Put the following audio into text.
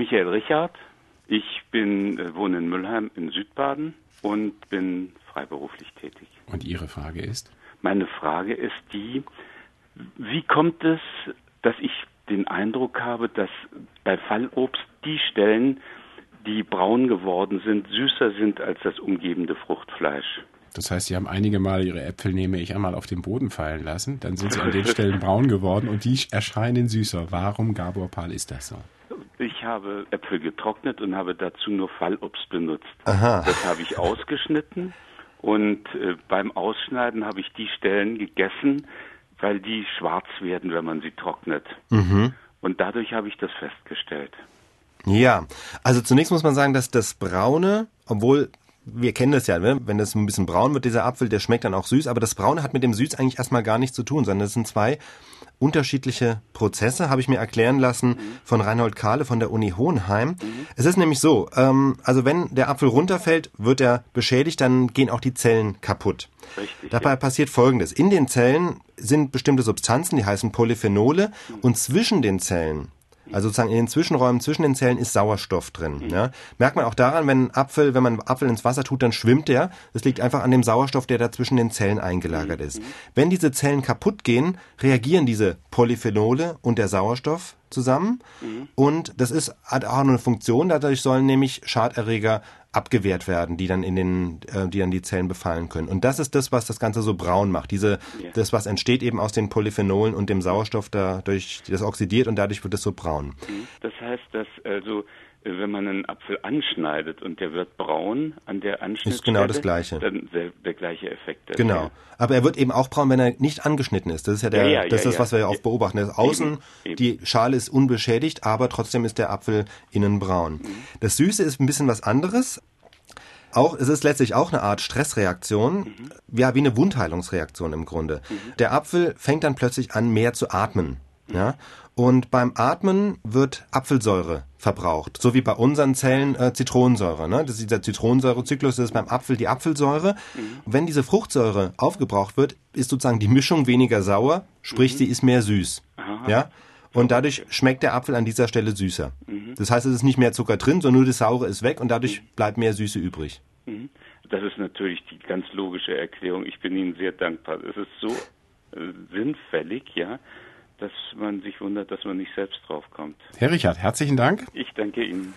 Michael Richard. Ich bin, äh, wohne in Müllheim in Südbaden und bin freiberuflich tätig. Und Ihre Frage ist? Meine Frage ist die, wie kommt es, dass ich den Eindruck habe, dass bei Fallobst die Stellen, die braun geworden sind, süßer sind als das umgebende Fruchtfleisch? Das heißt, Sie haben einige Mal Ihre Äpfel, nehme ich einmal, auf den Boden fallen lassen. Dann sind sie an den Stellen braun geworden und die erscheinen süßer. Warum, Gabor Pahl, ist das so? Ich habe Äpfel getrocknet und habe dazu nur Fallobst benutzt. Aha. Das habe ich ausgeschnitten und äh, beim Ausschneiden habe ich die Stellen gegessen, weil die schwarz werden, wenn man sie trocknet. Mhm. Und dadurch habe ich das festgestellt. Ja, also zunächst muss man sagen, dass das Braune, obwohl wir kennen das ja, ne? wenn das ein bisschen braun wird, dieser Apfel, der schmeckt dann auch süß, aber das Braune hat mit dem Süß eigentlich erstmal gar nichts zu tun, sondern das sind zwei unterschiedliche Prozesse, habe ich mir erklären lassen von Reinhold Kahle von der Uni Hohenheim. Es ist nämlich so, ähm, also wenn der Apfel runterfällt, wird er beschädigt, dann gehen auch die Zellen kaputt. Richtig. Dabei passiert Folgendes. In den Zellen sind bestimmte Substanzen, die heißen Polyphenole, und zwischen den Zellen also sozusagen in den Zwischenräumen zwischen den Zellen ist Sauerstoff drin. Ja. Merkt man auch daran, wenn Apfel, wenn man Apfel ins Wasser tut, dann schwimmt der. Das liegt einfach an dem Sauerstoff, der da zwischen den Zellen eingelagert ist. Wenn diese Zellen kaputt gehen, reagieren diese Polyphenole und der Sauerstoff zusammen. Und das ist hat auch eine Funktion. Dadurch sollen nämlich Schaderreger abgewehrt werden, die dann in den, äh, die dann die Zellen befallen können. Und das ist das, was das Ganze so braun macht. Diese, Ja. das, was entsteht eben aus den Polyphenolen und dem Sauerstoff dadurch, das oxidiert und dadurch wird es so braun. Das heißt, dass also wenn man einen Apfel anschneidet und der wird braun an der Anschnittstelle, Ist genau das Gleiche. dann der, der gleiche Effekt. ist. Genau. Aber er wird eben auch braun, wenn er nicht angeschnitten ist. Das ist ja der, Ja, ja, das ist ja, das, was wir ja oft beobachten. Das Außen, eben. die Schale ist unbeschädigt, aber trotzdem ist der Apfel innen braun. Mhm. Das Süße ist ein bisschen was anderes. Auch, es ist letztlich auch eine Art Stressreaktion, Mhm. ja, wie eine Wundheilungsreaktion im Grunde. Der Apfel fängt dann plötzlich an, mehr zu atmen, Mhm. ja. Und beim Atmen wird Apfelsäure verbraucht, so wie bei unseren Zellen äh, Zitronensäure. Ne? Das ist dieser Zitronensäurezyklus, das ist beim Apfel die Apfelsäure. Und wenn diese Fruchtsäure aufgebraucht wird, ist sozusagen die Mischung weniger sauer, sprich sie ist mehr süß. Ja? Und dadurch schmeckt der Apfel an dieser Stelle süßer. Das heißt, es ist nicht mehr Zucker drin, sondern nur das Saure ist weg und dadurch bleibt mehr Süße übrig. Mhm. Das ist natürlich die ganz logische Erklärung. Ich bin Ihnen sehr dankbar. Es ist so äh, sinnfällig, ja, dass man sich wundert, dass man nicht selbst draufkommt. Herr Richard, herzlichen Dank. Ich danke Ihnen.